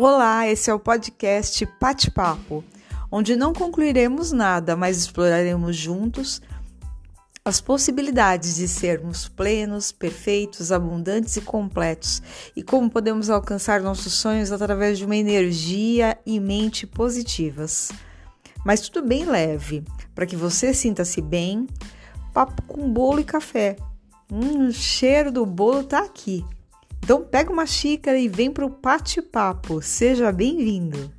Olá, esse é o podcast Pate Papo, onde não concluiremos nada, mas exploraremos juntos as possibilidades de sermos plenos, perfeitos, abundantes e completos e como podemos alcançar nossos sonhos através de uma energia e mente positivas. Mas tudo bem leve, para que você sinta-se bem. Papo com bolo e café. Hum, o cheiro do bolo tá aqui. Então pega uma xícara e vem para o bate-papo. Seja bem-vindo!